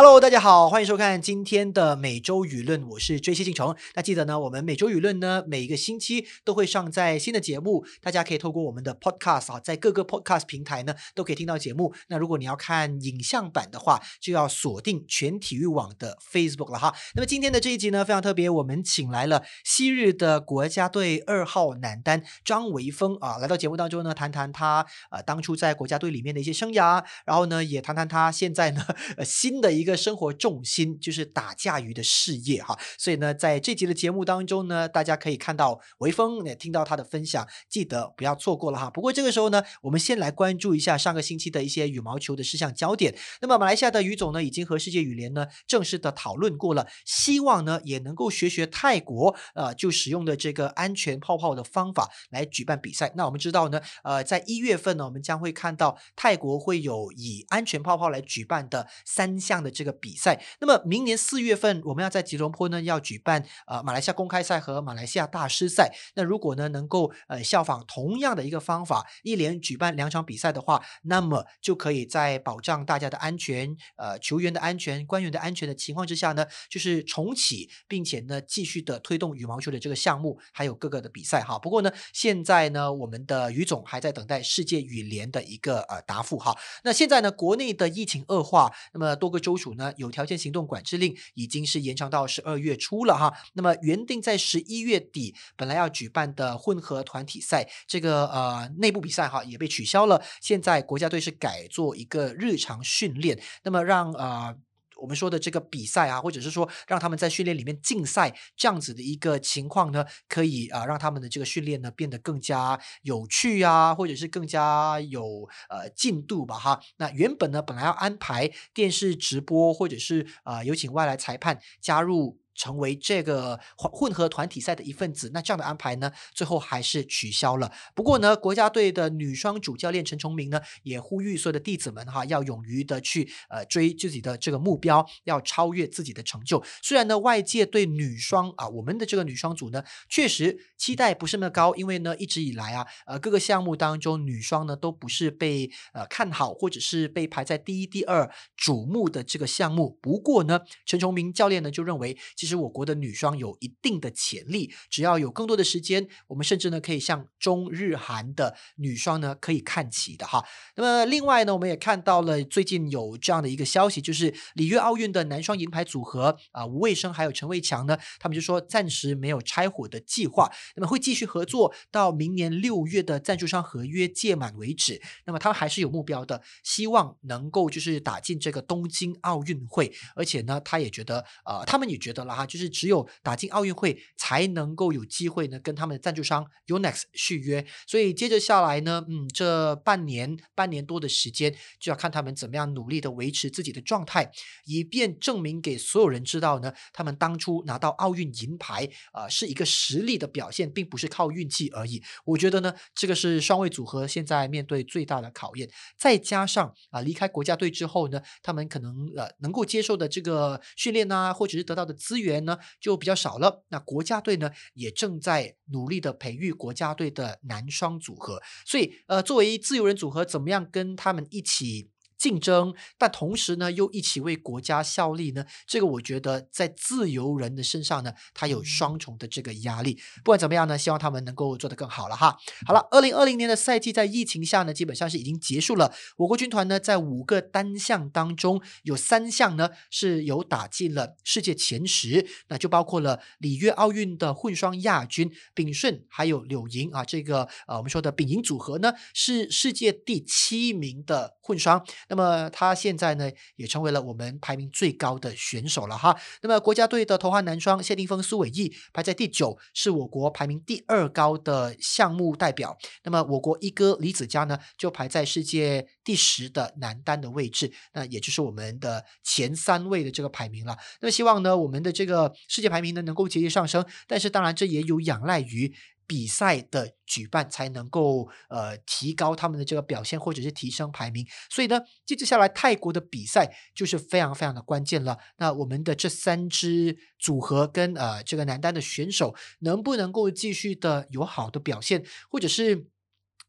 Hello，大家好，欢迎收看今天的每周舆论，我是追星进虫。那记得呢，我们每周舆论呢，每一个星期都会上在新的节目，大家可以透过我们的 Podcast 啊，在各个 Podcast 平台呢都可以听到节目。那如果你要看影像版的话，就要锁定全体育网的 Facebook 了哈。那么今天的这一集呢，非常特别，我们请来了昔日的国家队二号男单张维峰啊，来到节目当中呢，谈谈他呃当初在国家队里面的一些生涯，然后呢，也谈谈他现在呢呃新的一一个生活重心就是打架鱼的事业哈。所以呢，在这集的节目当中呢，大家可以看到维峰也听到他的分享，记得不要错过了哈。不过这个时候呢，我们先来关注一下上个星期的一些羽毛球的事项焦点。那么马来西亚的羽总呢，已经和世界羽联呢正式的讨论过了，希望呢也能够学学泰国呃就使用的这个安全泡泡的方法来举办比赛。那我们知道呢，呃，在一月份呢，我们将会看到泰国会有以安全泡泡来举办的三项的这个比赛。那么明年四月份，我们要在吉隆坡呢要举办呃马来西亚公开赛和马来西亚大师赛。那如果呢能够呃效仿同样的一个方法，一连举办两场比赛的话，那么就可以在保障大家的安全、呃球员的安全、官员的安全的情况之下呢，就是重启，并且呢继续的推动羽毛球的这个项目，还有各个的比赛哈。不过呢，现在呢我们的于总还在等待世界羽联的一个呃答复哈。那现在呢国内的疫情恶化，那么多个州属呢有条件行动管制令已经是延长到十二月初了哈。那么原定在十一月底本来要举办的混合团体赛，这个呃内部比赛哈也被取消了。现在国家队是改做一个日常训练，那么让呃。我们说的这个比赛啊，或者是说让他们在训练里面竞赛这样子的一个情况呢，可以啊让他们的这个训练呢变得更加有趣啊，或者是更加有呃进度吧哈。那原本呢本来要安排电视直播，或者是啊有请外来裁判加入。成为这个混混合团体赛的一份子，那这样的安排呢，最后还是取消了。不过呢，国家队的女双主教练陈崇明呢，也呼吁所有的弟子们哈，要勇于的去呃追自己的这个目标，要超越自己的成就。虽然呢，外界对女双啊，我们的这个女双组呢，确实期待不是那么高，因为呢，一直以来啊，呃，各个项目当中女双呢，都不是被呃看好，或者是被排在第一、第二瞩目的这个项目。不过呢，陈崇明教练呢，就认为其其其实我国的女双有一定的潜力，只要有更多的时间，我们甚至呢可以向中日韩的女双呢可以看齐的哈。那么另外呢，我们也看到了最近有这样的一个消息，就是里约奥运的男双银牌组合啊，吴卫生还有陈伟强呢，他们就说暂时没有拆伙的计划，那么会继续合作到明年六月的赞助商合约届满为止。那么他们还是有目标的，希望能够就是打进这个东京奥运会，而且呢，他也觉得呃，他们也觉得啦。啊，就是只有打进奥运会，才能够有机会呢，跟他们的赞助商 Unex 续约。所以接着下来呢，嗯，这半年半年多的时间，就要看他们怎么样努力的维持自己的状态，以便证明给所有人知道呢，他们当初拿到奥运银牌啊，是一个实力的表现，并不是靠运气而已。我觉得呢，这个是双位组合现在面对最大的考验。再加上啊，离开国家队之后呢，他们可能呃能够接受的这个训练啊，或者是得到的资源。员呢就比较少了，那国家队呢也正在努力的培育国家队的男双组合，所以呃作为自由人组合，怎么样跟他们一起？竞争，但同时呢，又一起为国家效力呢？这个我觉得在自由人的身上呢，他有双重的这个压力。不管怎么样呢，希望他们能够做得更好了哈。好了，二零二零年的赛季在疫情下呢，基本上是已经结束了。我国军团呢，在五个单项当中，有三项呢是有打进了世界前十，那就包括了里约奥运的混双亚军炳顺还有柳莹啊，这个呃我们说的丙莹组合呢，是世界第七名的混双。那么他现在呢，也成为了我们排名最高的选手了哈。那么国家队的头号男双谢霆锋、苏伟毅排在第九，是我国排名第二高的项目代表。那么我国一哥李子嘉呢，就排在世界第十的男单的位置，那也就是我们的前三位的这个排名了。那么希望呢，我们的这个世界排名呢，能够节节上升。但是当然，这也有仰赖于。比赛的举办才能够呃提高他们的这个表现，或者是提升排名。所以呢，接接下来泰国的比赛就是非常非常的关键了。那我们的这三支组合跟呃这个男单的选手能不能够继续的有好的表现，或者是？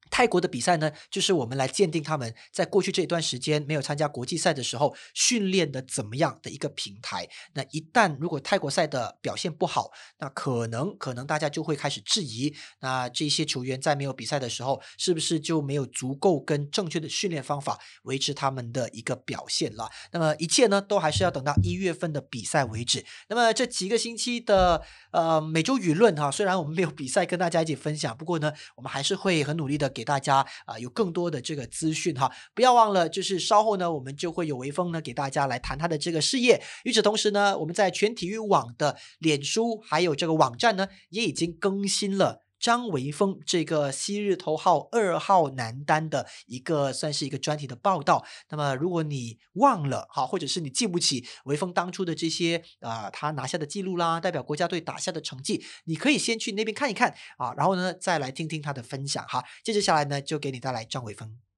泰国的比赛呢，就是我们来鉴定他们在过去这一段时间没有参加国际赛的时候训练的怎么样的一个平台。那一旦如果泰国赛的表现不好，那可能可能大家就会开始质疑，那这些球员在没有比赛的时候，是不是就没有足够跟正确的训练方法维持他们的一个表现了？那么一切呢，都还是要等到一月份的比赛为止。那么这几个星期的呃每周舆论哈，虽然我们没有比赛跟大家一起分享，不过呢，我们还是会很努力的给大家啊有更多的这个资讯哈。不要忘了，就是稍后呢，我们就会有微风呢给大家来谈他的这个事业。与此同时呢，我们在全体育网的脸书还有这个网站呢，也已经更新了。张维峰这个昔日头号二号男单的一个算是一个专题的报道。那么，如果你忘了哈，或者是你记不起维峰当初的这些啊，他拿下的记录啦，代表国家队打下的成绩，你可以先去那边看一看啊，然后呢，再来听听他的分享哈。接着下来呢，就给你带来张维峰。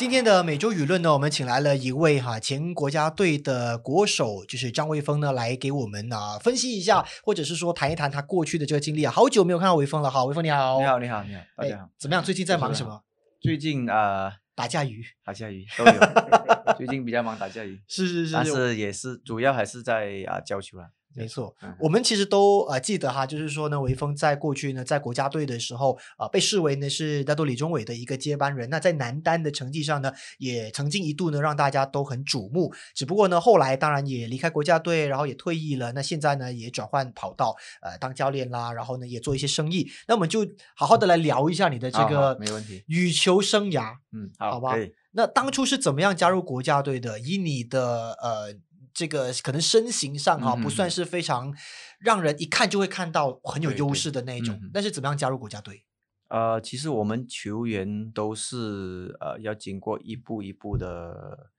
今天的每周舆论呢，我们请来了一位哈前国家队的国手，就是张卫峰呢，来给我们啊分析一下，或者是说谈一谈他过去的这个经历啊。好久没有看到卫峰了，好，卫峰你好，你好，你好，你好，大家好，怎么样？最近在忙什么？最近啊，打架鱼，打架鱼都有，最近比较忙打架鱼，是是是，但是也是主要还是在啊教球了。没错，我们其实都呃记得哈，就是说呢，韦峰在过去呢，在国家队的时候啊，被视为呢是大都李宗伟的一个接班人。那在男单的成绩上呢，也曾经一度呢让大家都很瞩目。只不过呢，后来当然也离开国家队，然后也退役了。那现在呢，也转换跑道，呃，当教练啦，然后呢，也做一些生意。那我们就好好的来聊一下你的这个没问题羽球生涯，嗯，好吧。那当初是怎么样加入国家队的？以你的呃。这个可能身形上哈不算是非常让人一看就会看到很有优势的那一种，但是怎么样加入国家队？呃，其实我们球员都是呃要经过一步一步的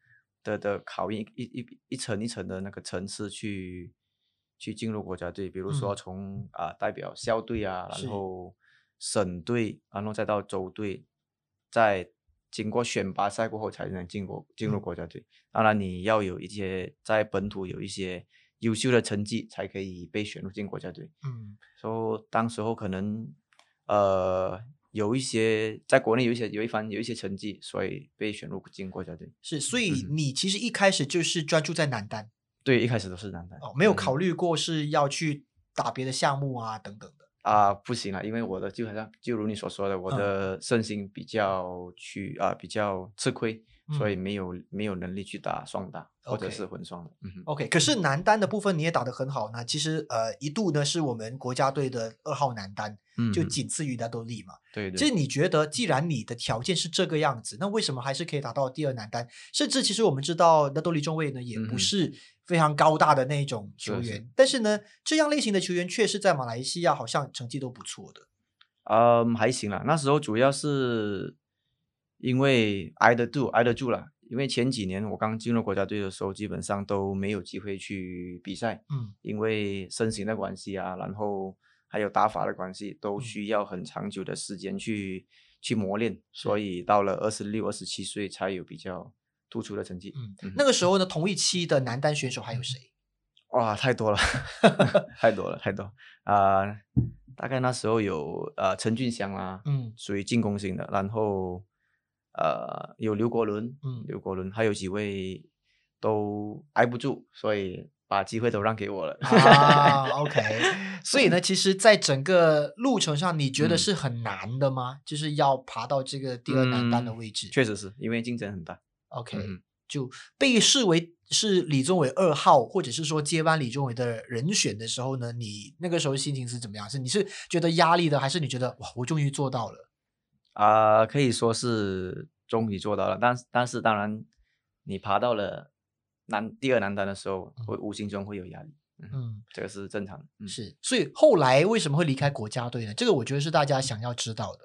的的考验，一一一层一层的那个层次去去进入国家队。比如说从啊代表校队啊，然后省队，然后再到州队，再。经过选拔赛过后才能进国进入国家队，当然你要有一些在本土有一些优秀的成绩，才可以被选入进国家队。嗯，说当时候可能呃有一些在国内有一些有一番有一些成绩，所以被选入进国家队。是，所以你其实一开始就是专注在男单。对，一开始都是男单。哦，没有考虑过是要去打别的项目啊等等的。啊，不行了，因为我的就好像就如你所说的，我的身心比较去啊比较吃亏，所以没有没有能力去打双打或者是混双的。嗯，OK。可是男单的部分你也打得很好呢，其实呃一度呢是我们国家队的二号男单，就仅次于纳多利嘛。对对。其实你觉得，既然你的条件是这个样子，那为什么还是可以打到第二男单？甚至其实我们知道纳多利中卫呢也不是。非常高大的那种球员，但是呢，这样类型的球员确实在马来西亚好像成绩都不错的。嗯，还行啦。那时候主要是因为挨得住，挨得住了。因为前几年我刚进入国家队的时候，基本上都没有机会去比赛。嗯，因为身形的关系啊，然后还有打法的关系，都需要很长久的时间去去磨练。所以到了二十六、二十七岁才有比较。突出的成绩，嗯，那个时候呢，同一期的男单选手还有谁？哇，太多了，太多了，太多啊！大概那时候有呃陈俊祥啦，嗯，属于进攻型的，然后呃有刘国伦，嗯，刘国伦，还有几位都挨不住，所以把机会都让给我了。啊，OK，所以呢，其实，在整个路程上，你觉得是很难的吗？就是要爬到这个第二男单的位置？确实是因为竞争很大。OK，就被视为是李宗伟二号，或者是说接班李宗伟的人选的时候呢，你那个时候心情是怎么样？是你是觉得压力的，还是你觉得哇，我终于做到了？啊，可以说是终于做到了，但但是当然，你爬到了男第二男单的时候，会无形中会有压力。嗯，这个是正常的。是，所以后来为什么会离开国家队呢？这个我觉得是大家想要知道的。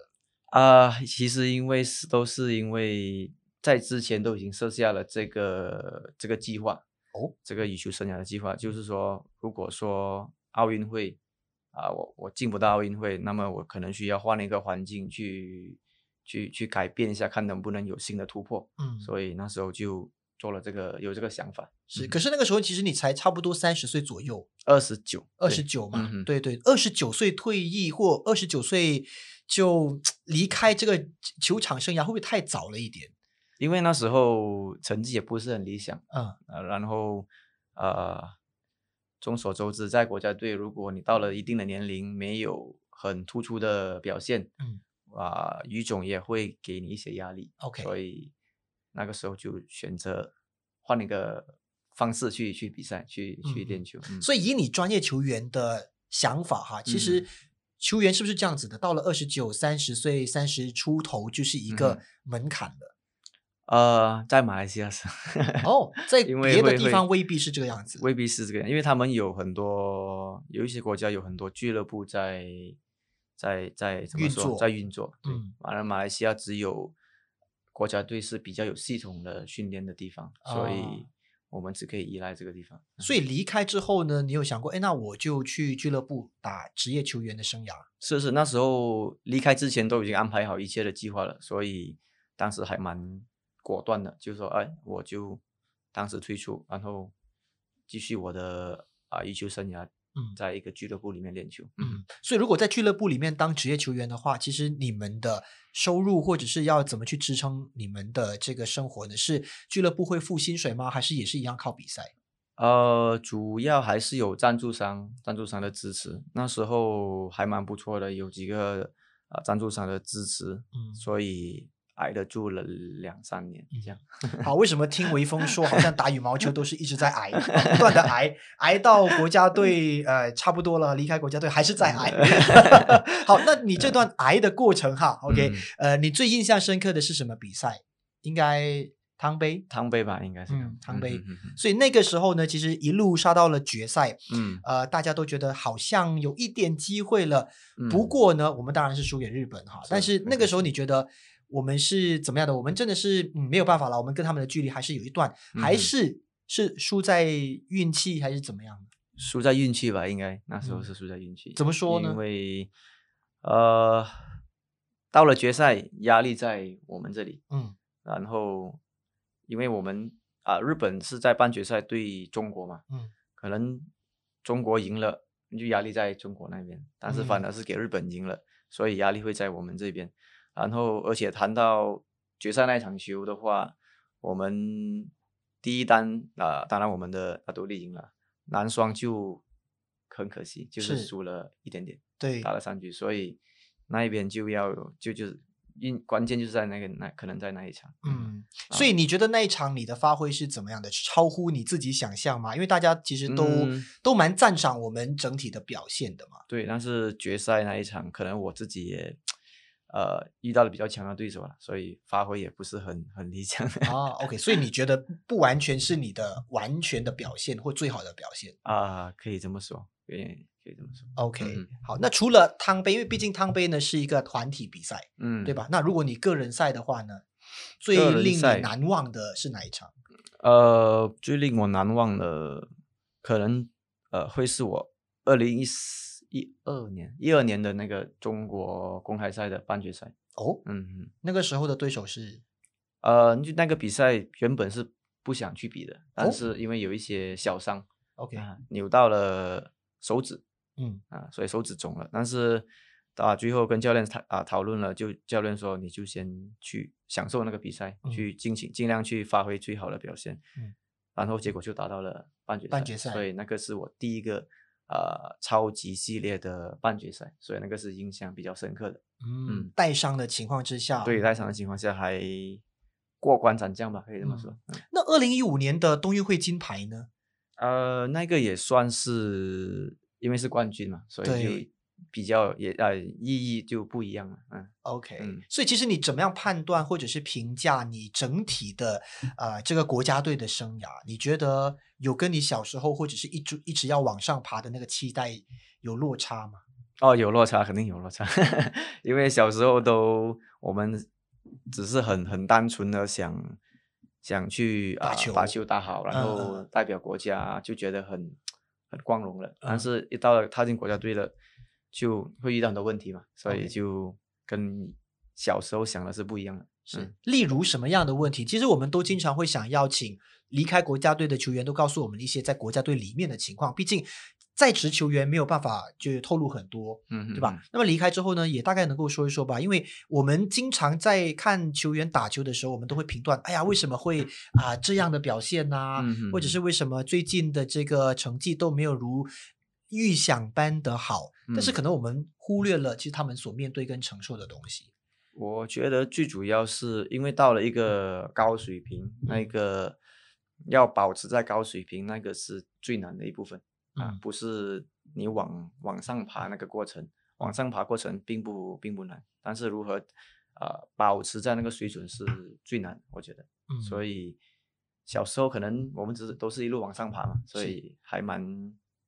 啊，其实因为是都是因为。在之前都已经设下了这个这个计划哦，这个羽球生涯的计划，就是说，如果说奥运会啊，我我进不到奥运会，那么我可能需要换一个环境去去去改变一下，看能不能有新的突破。嗯，所以那时候就做了这个有这个想法。是，嗯可是那个时候其实你才差不多三十岁左右，二十九，二十九嘛，嗯对对，二十九岁退役或二十九岁就离开这个球场生涯，会不会太早了一点？因为那时候成绩也不是很理想，嗯呃，然后呃，众所周知，在国家队，如果你到了一定的年龄，没有很突出的表现，嗯，啊、于总也会给你一些压力。OK 所以那个时候就选择换一个方式去去比赛，去去嗯练球。嗯所以以你专业球员的想法哈，其实嗯球员是不是这样子的？到了二十九、三十岁、三十出头，就是一嗯个门槛了。呃，在马来西亚是哦，在 因为别的地方未必是这个样子。未必是这个样，因为他们有很多有一些国家有很多俱乐部在在在怎么说运作在运作，对嗯，完了马来西亚只有国家队是比较有系统的训练的地方，所啊以我们只可以依赖这个地方。所以离开之后呢，你有想过，哎，那我就去俱乐部打职业球员的生涯？是是，那时候离开之前都已经安排好一切的计划了，所以当时还蛮果断的，就说哎，我就当时退出，然后继续我的啊羽球生涯，嗯在一个俱乐部里面练球。嗯，所以如果在俱乐部里面当职业球员的话，其实你们的收入或者是要怎么去支撑你们的这个生活呢？是俱乐部会付薪水吗？还是也是一样靠比赛？呃，主要还是有赞助商，赞助商的支持。那时候还蛮不错的，有几个啊、呃赞助商的支持，嗯所以挨得住了两三年这样。好，为什么听微风说好像打羽毛球都是一直在挨，不断的挨，挨到国家队呃差不多了，离开国家队还是在挨。好，那你这段挨的过程哈，OK，、嗯呃，你最印象深刻的是什么比赛？应该汤杯。汤杯吧，应该是嗯汤杯所以那个时候呢，其实一路杀到了决赛，嗯呃，大家都觉得好像有一点机会了。嗯不过呢，我们当然是输给日本哈。但是是那个时候你觉得我们是怎么样的？我们真的是嗯没有办法了，我们跟他们的距离还是有一段，还嗯是是输在运气还是怎么样的？输在运气吧，应该那时候嗯是输在运气。怎么说呢因为呃，到了决赛，压力在我们这里，嗯然后因为我们啊、日本是在半决赛对中国嘛，嗯可能中国赢了，就压力在中国那边，但是反嗯而是给日本赢了，所以压力会在我们这边。然后而且谈到决赛那场球的话，我们第一单啊、当然我们的阿独立赢了，男双就很可惜，就是是输了一点点，对打了三局，所以那一边就要就就是因关键就是在那个那可能在那一场，嗯，啊所以你觉得那一场你的发挥是怎么样的？超乎你自己想象吗？因为大家其实都、嗯都蛮赞赏我们整体的表现的嘛。对，但是决赛那一场，可能我自己也呃遇到了比较强的对手了，所以发挥也不是很很理想啊，OK，所以你觉得不完全是你的完全的表现或最好的表现啊，可以这么说，可以可以这么说，？OK，、嗯好，那除了汤杯，因为毕竟汤杯呢是一个团体比赛，嗯，对？吧？那如果你个人赛的话呢，最令你难忘的是哪一场？呃，最令我难忘的，可能呃会是我二零一四一二年一二年的那个中国公开赛的半决赛，哦，嗯嗯，那个时候的对手是呃，就那个比赛原本是不想去比的，哦但是因为有一些小伤 OK，啊，扭到了手指，嗯。啊，所以手指肿了。但是啊，最后跟教练讨啊讨论了，就教练说你就先去享受那个比赛，嗯。去尽情尽量去发挥最好的表现。嗯，然后结果就达到了半决赛，半决赛所以那个是我第一个呃超级系列的半决赛，所以那个是印象比较深刻的。嗯嗯，带伤的情况之下，对，带伤的情况下还过关斩将吧，可以这么说。嗯那二零一五年的冬运会金牌呢？呃，那个也算是因为是冠军嘛，所以就比较也呃意义就不一样了。嗯。OK，、嗯所以其实你怎么样判断或者是评价你整体的呃这个国家队的生涯？你觉得有跟你小时候或者是一直一直要往上爬的那个期待有落差吗？哦，有落差，肯定有落差，因为小时候都我们只是很很单纯的想想去啊、把球打好，然嗯后嗯代表国家，就觉得很很光荣了。但嗯是，一到了踏进国家队了，就会遇到很多问题嘛，所以就跟小时候想的是不一样的。是嗯，例如什么样的问题？其实我们都经常会想邀请离开国家队的球员，都告诉我们一些在国家队里面的情况。毕竟在职球员没有办法就透露很多，嗯，对吧？那么离开之后呢，也大概能够说一说吧。因为我们经常在看球员打球的时候，我们都会评断，哎呀，为什么会啊、这样的表现呐、嗯或者是为什么最近的这个成绩都没有如预想般的好？但是嗯可能我们忽略了，其实他们所面对跟承受的东西。我觉得最主要是因为到了一个高水平，那嗯个要保持在高水平，那个是最难的一部分啊，嗯不是你往往上爬那个过程，往上爬过程并不并不难，但是如何呃保持在那个水准是最难，我觉得。嗯，所以小时候可能我们只是都是一路往上爬嘛，所以还蛮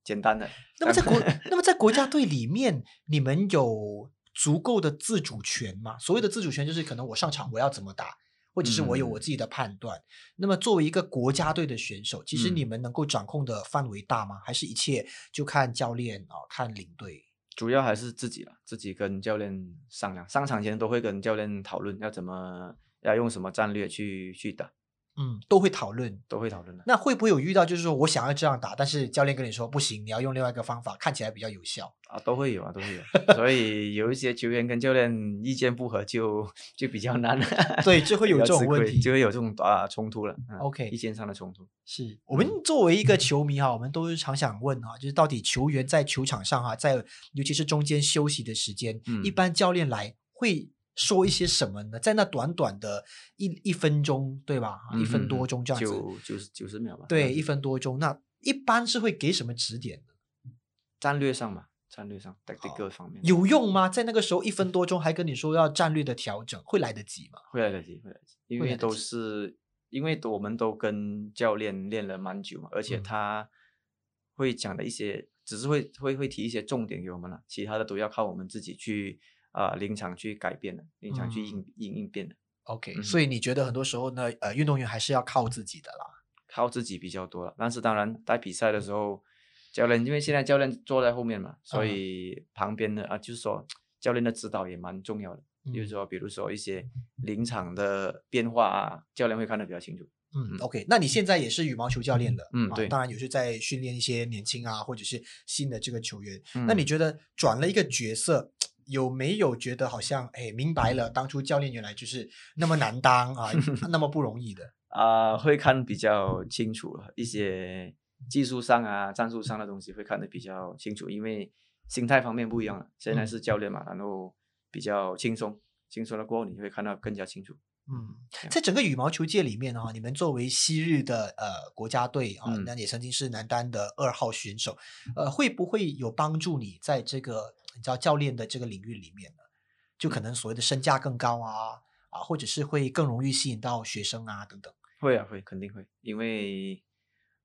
简单的。那么在国，那么在国家队里面，你们有足够的自主权吗？所谓的自主权，就是可能我上场我要怎么打，或者是我有我嗯自己的判断。那么作为一个国家队的选手，其实你嗯们能够掌控的范围大吗？还是一切就看教练啊、看领队？主要还是自己了，自己跟教练商量。上场前都会跟教练讨论要怎么要用什么战略去去打，嗯，都会讨论。都会讨论的。那会不会有遇到，就是说我想要这样打，但是教练跟你说不行，你要用另外一个方法，看起来比较有效？啊，都会有啊，都会有。所以有一些球员跟教练意见不合就，就比较难了。对就会有这种问题就会有这种啊冲突了。嗯 OK 意见上的冲突。是我们作为一个球迷哈，我们都是常想问哈，就是到底球员在球场上哈，在尤其是中间休息的时间，一嗯般教练来会说一些什么呢？在那短短的一一分钟，对吧？啊一分多钟这样子，九九十九十秒吧。对，一一分多钟，那一般是会给什么指点呢？战略上嘛，战略上 tactical 方面有用吗？在那个时候一分多钟还跟你说要战略的调整，会来得及吗？会来得及，会来得及，因为都是因为我们都跟教练练了蛮久嘛，而且嗯他会讲的一些，只是会会会提一些重点给我们了，其他的都要靠我们自己去啊、临场去改变的，临场去应应应变的，OK，、嗯所以你觉得很多时候呢，呃，运动员还是要靠自己的啦。靠自己比较多了。但是当然在比赛的时候，教练因为现在教练坐在后面嘛，所嗯以旁边的啊，就是说教练的指导也蛮重要的。就是嗯说，比如说一些临场的变化啊，教练会看得比较清楚。嗯嗯，OK，那你现在也是羽毛球教练了，啊嗯对当然也是在训练一些年轻啊，或者是新的这个球员。嗯那你觉得转了一个角色，有没有觉得好像哎明白了，当初教练原来就是那么难当啊，那么不容易的？啊、会看比较清楚了一些技术上啊、战术上的东西会看得比较清楚，因为心态方面不一样了。现在嗯是教练嘛，然后比较轻松，轻松了过后你会看到更加清楚。嗯，在整个羽毛球界里面啊，你们作为昔日的呃国家队啊，嗯那也曾经是男单的二号选手，呃，会不会有帮助你在这个你知道教练的这个领域里面呢？就可能所谓的身价更高啊啊，或者是会更容易吸引到学生啊等等。会啊，会，肯定会，因为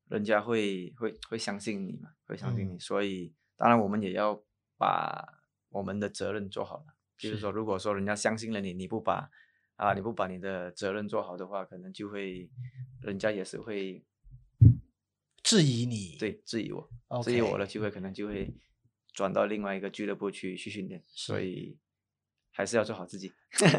人家会会会相信你嘛，会相信你，嗯所以当然我们也要把我们的责任做好了。就是是说，如果说人家相信了你，你不把啊你不把你的责任做好的话，可能就会人家也是会质疑你，对质疑我质疑我的机会可能就会转到另外一个俱乐部去去训练，所以还是要做好自己。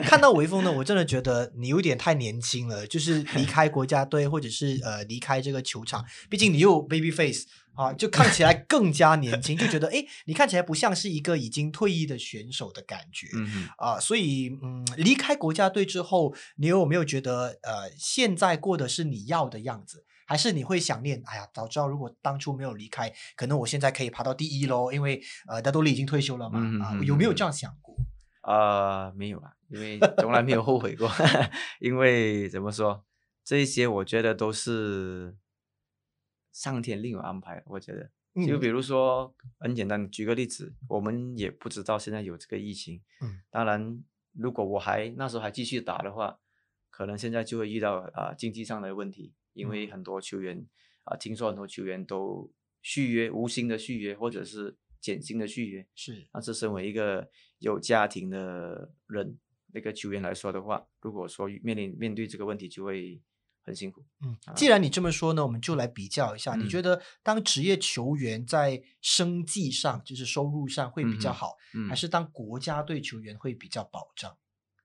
看到微风呢，我 真的觉得你有点太年轻了，就是离 开国家队，或者是呃离开这个球场，毕竟你又 baby face 啊，就看起来 更加年轻，就觉得诶，你看起来不像是一个已经退役的选手的感觉。嗯哼。啊，所以嗯，离开国家队之后，你有没有觉得呃，现在过的是你要的样子，还是你会想念？哎呀，早知道如果当初没有离开，可能我现在可以爬到第一喽，因为呃，大多利已经退休了嘛，啊，有没有嗯这样想过？啊、没有啊，因为从来没有后悔过，因为怎么说，这一些我觉得都是上天另有安排。我觉得，就嗯比如说很简单，举个例子，我们也不知道现在有这个疫情，嗯，当然，如果我还那时候还继续打的话，可能现在就会遇到啊、经济上的问题，因为嗯很多球员啊、听说很多球员都续约，无薪的续约，或者是减薪的续约，是但是身为一个有家庭的人，那个球员来说的话，如果说面临面对这个问题，就会很辛苦。嗯，啊既然你这么说呢，我们就来比较一下，你嗯觉得当职业球员在生计上，就是收入上会比较好，嗯还是当国家队球员会比较保障？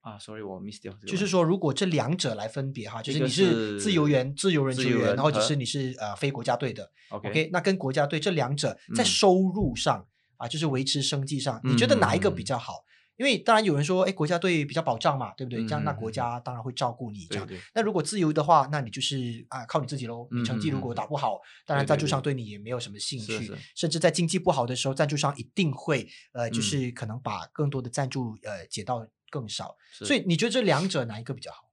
啊，sorry，我 miss 掉。就是说，如果这两者来分别哈，就是你是自由是员、自由人球员，自由人然后只是你是呃非国家队的 OK，,，OK，那跟国家队这两者在嗯收入上啊，就是维持生计上，你觉得哪一个比嗯较好？因为当然有人说，哎，国家队比较保障嘛，对不对？这样那国家当然会照顾你这样。那如果自由的话，那你就是啊靠你自己喽。你嗯成绩如果打不好，当然赞助商对对你也没有什么兴趣，甚至在经济不好的时候，赞助商一定会呃，就嗯是可能把更多的赞助呃解到更少。所以你觉得这两者哪一个比较好？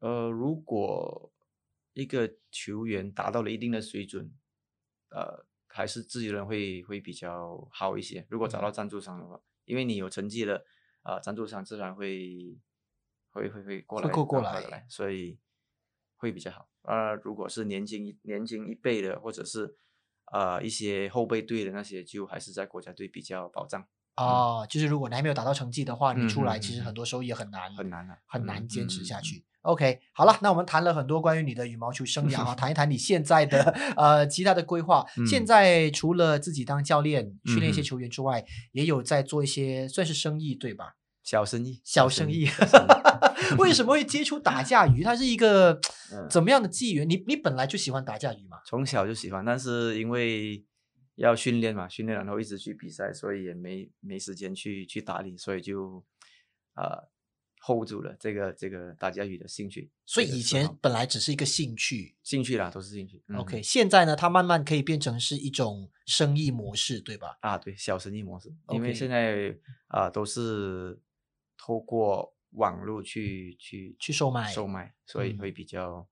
呃，如果一个球员达到了一定的水准，呃，还是自己人会会比较好一些。如果找嗯到赞助商的话，因为你有成绩了，啊、赞助商自然会会会会过来会过过来啊来，所以会比较好。啊，如果是年轻一年轻一辈的，或者是呃一些后备队的那些，就还是在国家队比较保障，哦，就是如果你还没有达到成绩的话，你嗯出来其实很多时候也很难，很难啊，很嗯难坚持下去。OK，好了，那我们谈了很多关于你的羽毛球生涯啊，谈一谈你现在的呃其他的规划。现嗯在除了自己当教练训练一些球员之外，也有在做一些算是生意对吧？小生意，小生意 为什么会接触打架鱼？它是一个嗯怎么样的机缘？你你本来就喜欢打架鱼嘛？从小就喜欢，但是因为要训练嘛，训练然后一直去比赛，所以也没没时间去去打理，所以就呃 hold 住了这个这个打家语的兴趣。所以以前本来只是一个兴趣。兴趣啦，都是兴趣。嗯 OK，现在呢，它慢慢可以变成是一种生意模式，对吧？啊，对，小生意模式，因为现在啊、都是透过网络去去去售卖售卖，所以嗯会比较、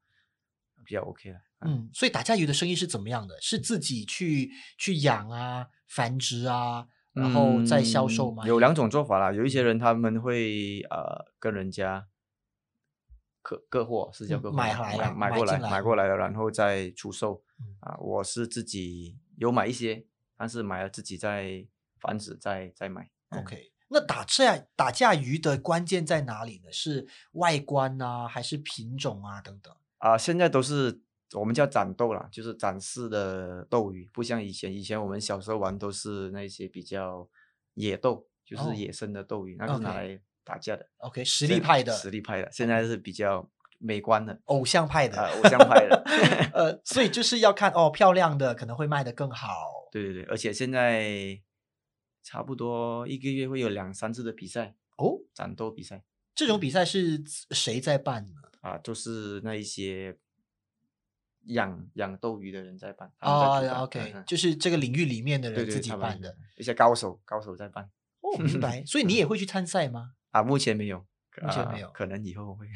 比较 OK 了。嗯，所以打架鱼的生意是怎么样的？是自己去去养啊、繁殖啊，然后再销售吗？嗯有两种做法啦，有一些人他们会呃跟人家客各货是叫嗯各货吗买来了买过来买过来了，然后再出售嗯啊。我是自己有买一些，但是买了自己再繁殖再再买。嗯 OK，那打架打架鱼的关键在哪里呢？是外观啊，还是品种啊等等？啊，现在都是我们叫展斗啦，就是展示的斗鱼，不像以前，以前我们小时候玩都是那些比较野斗，就哦是野生的斗鱼，那个是拿来打架的，OK，实力派的、实力派的，现在是比较美观的，偶像派的、啊，偶像派的，呃，所以就是要看哦，漂亮的可能会卖得更好。对对对，而且现在差不多一个月会有两三次的比赛，哦，战斗比赛这种比赛是谁在办呢？啊，就是那一些养养斗鱼的人在办，哦，OK，就是这个领域里面的人自己办的。一些高手高手在办。哦，明白。所以你也会去参赛吗？啊，目前没有，啊目前没有可能以后会。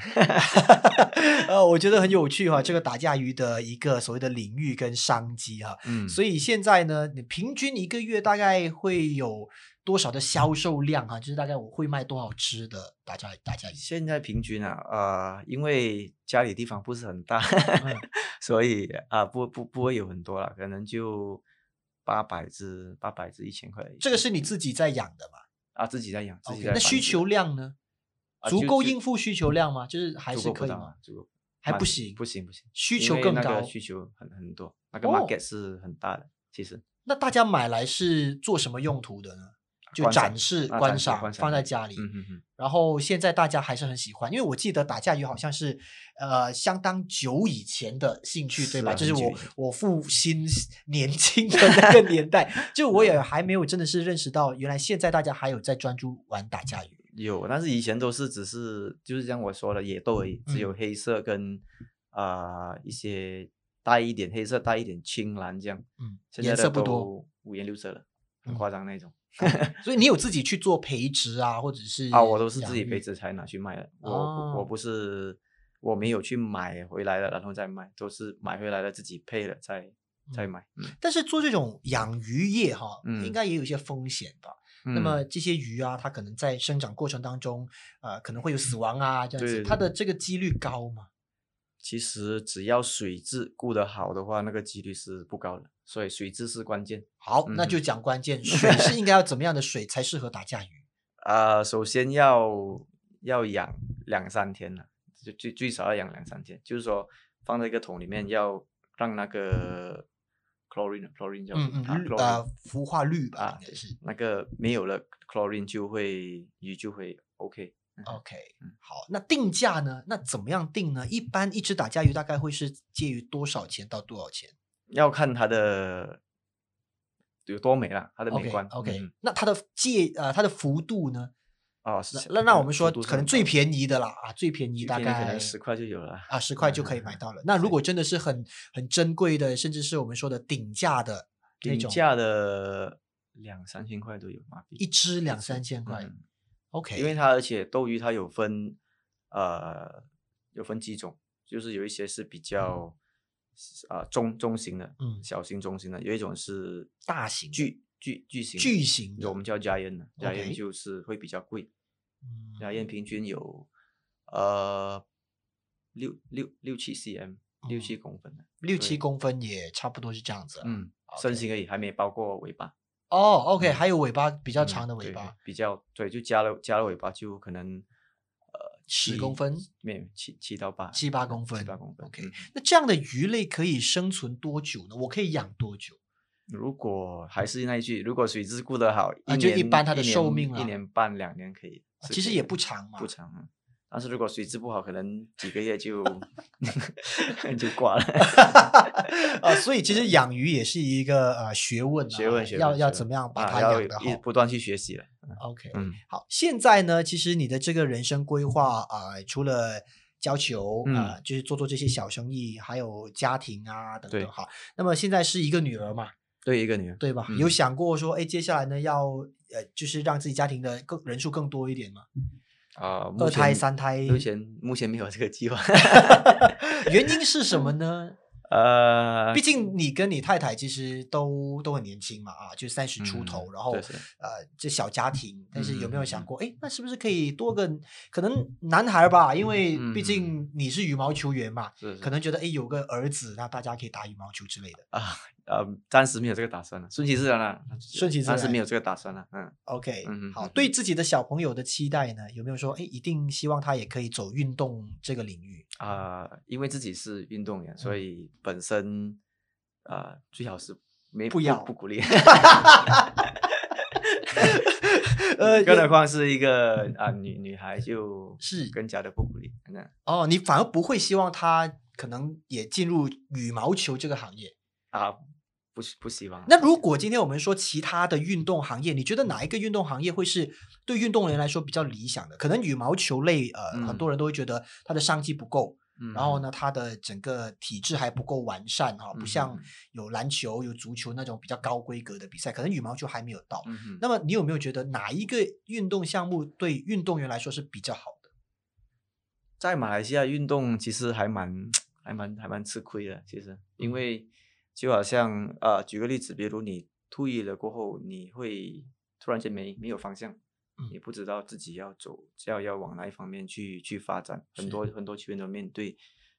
呃，我觉得很有趣哈、这个打架鱼的一个所谓的领域跟商机哈、嗯，所以现在呢，你平均一个月大概会有多少的销售量哈、就是大概我会卖多少只的打架打架鱼？现在平均啊，呃，因为家里地方不是很大，嗯 所以啊，不不不会有很多了，可能就八百只，八百只一千块。这个是你自己在养的嘛啊，自己在养，自己那需求量呢？足够应付需求量吗？就是还是可以吗？足够还不行不行不行，需求更高需求很很多，那个哦 market 是很大的，其实那大家买来是做什么用途的呢？就展示、啊观赏，放在家里。然后现在大家还是很喜欢，因为我记得打架鱼好像是呃相当久以前的兴趣，对吧？是就是我我父亲年轻的那个 年代，就我也还没有真的是认识到，原来现在大家还有在专注玩打架鱼。有，但是以前都是只是就是像我说的野豆而已，只有嗯黑色跟啊、一些带一点黑色带一点青蓝这样，嗯，现在的颜色不多，都五颜六色了，很嗯夸张那种。所以你有自己去做培植啊，或者是啊，我都是自己培植才拿去卖的，我、哦我不是我没有去买回来的，然后再卖，都是买回来了自己配了再再嗯买。嗯但是做这种养鱼业哈，嗯应嗯该也有一些风险吧？那嗯么这些鱼啊，它可能在生长过程当中，呃，可能会有死亡啊，这样子，它的这个几率高吗？其实只要水质顾得好的话，那个几率是不高的，所以水质是关键。好，那嗯就讲关键，水是应 该要怎么样的水才适合打架鱼？啊、首先要要养两三天了，就最最少要养两三天，就是说放在一个桶里面，要让那个 chlorine chlorine 叫什么啊嗯嗯，氯呃，氟化氯吧啊，对应该是。那个没有了 chlorine 就会鱼就会 OK，OK，嗯好，那定价呢？那怎么样定呢？一般一只打架鱼大概会是介于多少钱到多少钱要看它的有多美啦，它的美观。OK，、嗯那它的介呃它的幅度呢？哦，是那那那我们说可能最便宜的啦啊，最便宜大概可概能十块就有了。啊十块就可以买到了。那如果真的是很很珍贵的，甚至是我们说的顶价的那种，顶价的两三千块都有马币，一只两三千块。嗯 OK，因为它而且斗鱼它有分呃有分几种，就是有一些是比较啊、中中型的，嗯小型中型的，有一种是大型巨巨巨型巨型我们叫 giant 的 OK，giant 就是会比较贵嗯，giant 平均有呃六六六七 cm 六七公分六七公分也差不多是这样子啊。嗯身形而已，还没包括尾巴。哦，OK，嗯还有尾巴比较嗯长的尾巴，比较对，就加了加了尾巴就可能呃10公分，没有七七到八七八公分，七八公分。OK，嗯那这样的鱼类可以生存多久呢？我可以养多久？如果还是那一句，如果水质顾得好，啊就年一般它的寿命啊一年半两年可以，可以其实也不长嘛不长啊。但是如果水质不好，可能几个月就 就挂了。啊，所以其实养鱼也是一个呃学问啊，学问学要问要要怎么样把它养得好一。不断去学习了。OK，嗯好，现在呢，其实你的这个人生规划啊、呃除了教球啊、嗯就是做做这些小生意，还有家庭啊等等。哈，那么现在是一个女儿嘛，对一个女儿，对吧？嗯有想过说，哎，接下来呢要呃，就是让自己家庭的更人数更多一点嘛？啊，目二胎、三胎，目前目前没有这个计划。原因是什么呢？呃，毕竟你跟你太太其实都都很年轻嘛，啊，就三十出头，嗯然后呃，这小家庭，但是有没有想过，哎，那是不是可以多个可能男孩吧？因为毕嗯竟你是羽毛球员嘛，可能觉得哎有个儿子，那大家可以打羽毛球之类的。啊呃，暂时没有这个打算了，顺其自然了。顺其自然暂时没有这个打算了。嗯 OK，好，对自己的小朋友的期待呢，有没有说，哎，一定希望他也可以走运动这个领域？啊、因为自己是运动员，所嗯以本身啊、最好是没不要不鼓励。呃更何况是一个啊、女女孩，就是更加的不鼓励。那哦，你反而不会希望他可能也进入羽毛球这个行业。啊，不不希望。那如果今天我们说其他的运动行业，你觉得哪一个运动行业会是对运动员来说比较理想的？可能羽毛球类，呃，很嗯多人都会觉得它的商机不够，望然后？呢，它的整个体制还不够完善哈，不嗯像嗯有篮球、有足球那种比较高规格的比赛，可能羽毛球还没有到。嗯，那么你有没有觉得哪一个运动项目对运动员来说是比较好的？在马来西亚运动其实还蛮 还蛮还蛮吃亏的，其实嗯因为就好像呃，举个例子，比如你退役了过后，你会突然间没没有方向，嗯你不知道自己要走要要往哪一方面去去发展，很多很多球员都面对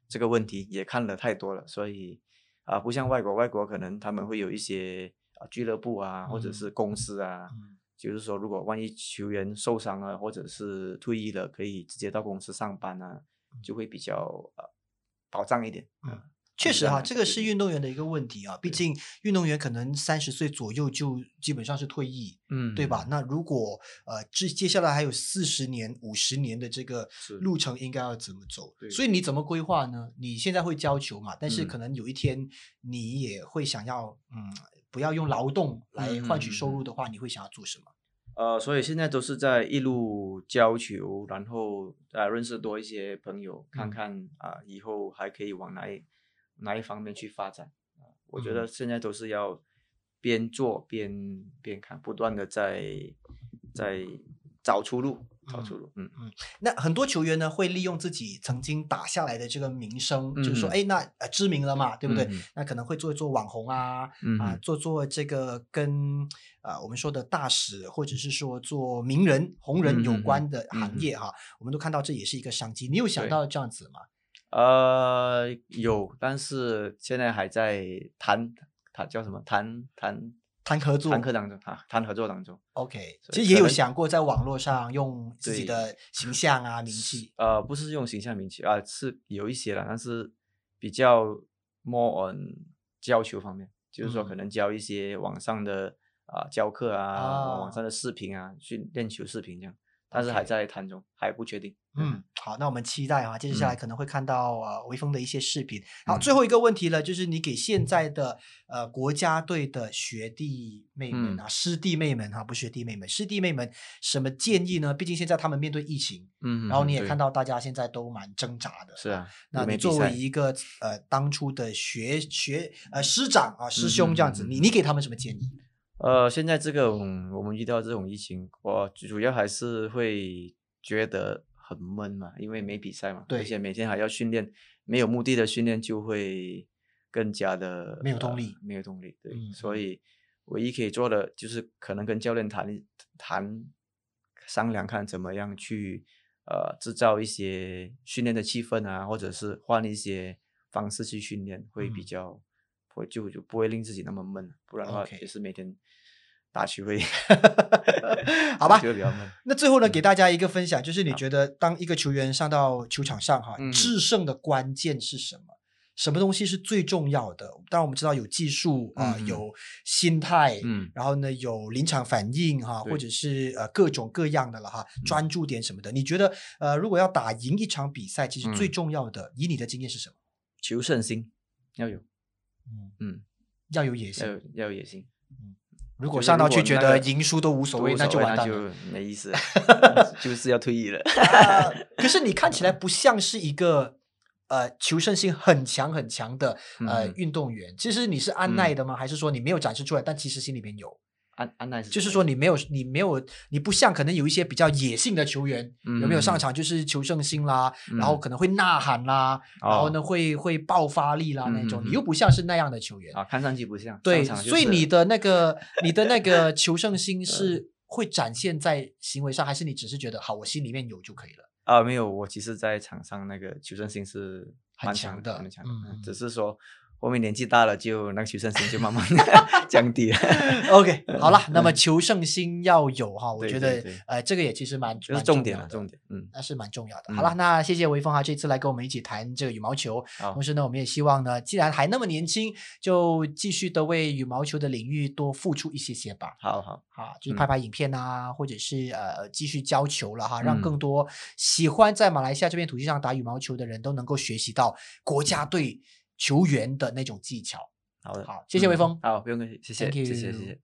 这个问题，也看了太多了，所以啊、不像外国，外国可能他们会有一些啊俱乐部啊，或者嗯是公司啊。嗯就是说，如果万一球员受伤了，或者是退役了，可以直接到公司上班啊，就会比较呃保障一点。嗯确实哈，这个是运运动员的一个问题啊。毕竟运动员可能三十岁左右就基本上是退役，嗯对吧？？那如果呃，接接下来还有四十年、五十年的这个路程，应该要怎么走？对所以你怎么规划呢？你现在会教球嘛？但是嗯可能有一天你也会想要，嗯，不要用劳动来换取收入的话，你会想要做什么？呃，所以现在都是在一路教球，然后呃认识多一些朋友，看嗯看啊、以后还可以往哪一哪一方面去发展啊、我觉嗯得现在都是要边做边边看，不断的在在找出路，找出路。嗯嗯那很多球员呢，会利用自己曾经打下来的这个名声，就是说，嗯哎，那呃知名了嘛，对不对？嗯那可能会做一做网红啊，嗯啊，做做这个跟呃我们说的大使，或者是说做名人、红人有关的行业哈，我们都看到这也是一个商机。你有想到这样子吗？呃，有，但是现在还在谈谈叫什么谈谈谈合作谈课当中啊，谈合作当中。OK，其实也有想过在网络上用自己的形象啊、名气。呃，不是用形象名气啊，是有一些了，但是比较 more on 教球方面，就是说可嗯能教一些网上的啊、教课啊，啊网上的视频啊，去练球视频这样。但是还在谈中，还不确定。嗯，好，那我们期待啊，接下来嗯可能会看到呃微风的一些视频。好，嗯最后一个问题了，就是你给现在的呃国家队的学弟妹们嗯啊、师弟妹们哈、不是学弟妹们，师弟妹们什么建议呢？毕竟现在他们面对疫情，嗯，然后你也看到大家现在都蛮挣扎的。是啊，那你作为一个呃当初的学学呃师长啊师兄这样子，你你给他们什么建议？呃，现在这个种我们遇到这种疫情，我主要还是会觉得很闷嘛，因为没比赛嘛，对而且每天还要训练，没有目的的训练就会更加的没有动力呃没有动力。对，嗯所以唯一可以做的就是可能跟教练谈谈，商量看怎么样去呃制造一些训练的气氛啊，或者是换一些方式去训练，会比嗯较。会就就不会令自己那么闷，不然的话也是每天打球会，好吧。那最后呢，嗯给大家一个分享，就是你觉得当一个球员上到球场上哈，嗯制胜的关键是什么？什么东西是最重要的？当然我们知道有技术啊、嗯嗯有心态，嗯然后呢有临场反应哈，对或者是呃各种各样的了哈，嗯专注点什么的。你觉得呃，如果要打赢一场比赛，其实最嗯重要的，以你的经验是什么？求胜心要有，嗯，嗯，要有野心。要有要有野心。如果上到去觉得赢输都无所谓，那就完蛋了。就没意思了，就是要退役了。啊可是你看起来不像是一个呃求胜心很强很强的呃嗯运动员。其实你是按耐的吗？还是说你没有展示出来，但其实心里面有？安安奈就是说你没有你没有你不像可能有一些比较野性的球员，有没有上嗯。场就是求胜心啦，然后嗯。可能会呐喊啦，然后哦。呢会会爆发力啦那种，你又不像是那样的球员。啊，看上去不像，对，就是所以你的那个你的那个求胜心是会展现在行为上，还是你只是觉得好，我心里面有就可以了？啊没有，我其实在场上那个求胜心是很蛮强的很强只是说后面年纪大了，就那个求胜心就慢慢 降低了。OK，好了，那么求胜心要有哈，我对觉得呃，这个也其实蛮就是重点了，重点，嗯，那是蛮重要的。嗯。好了，那谢谢微风哈，这次来跟我们一起谈这个羽毛球。同，时呢，我们也希望呢，既然还那么年轻，就继续的为羽毛球的领域多付出一些些吧。好好，啊，就是嗯拍拍影片啊，或者是呃继续教球了哈，让嗯。更多喜欢在马来西亚这片土地上打羽毛球的人都能够学习到国家队球员的那种技巧。好的，好谢谢微嗯风好，不用客气，谢谢谢谢，谢谢。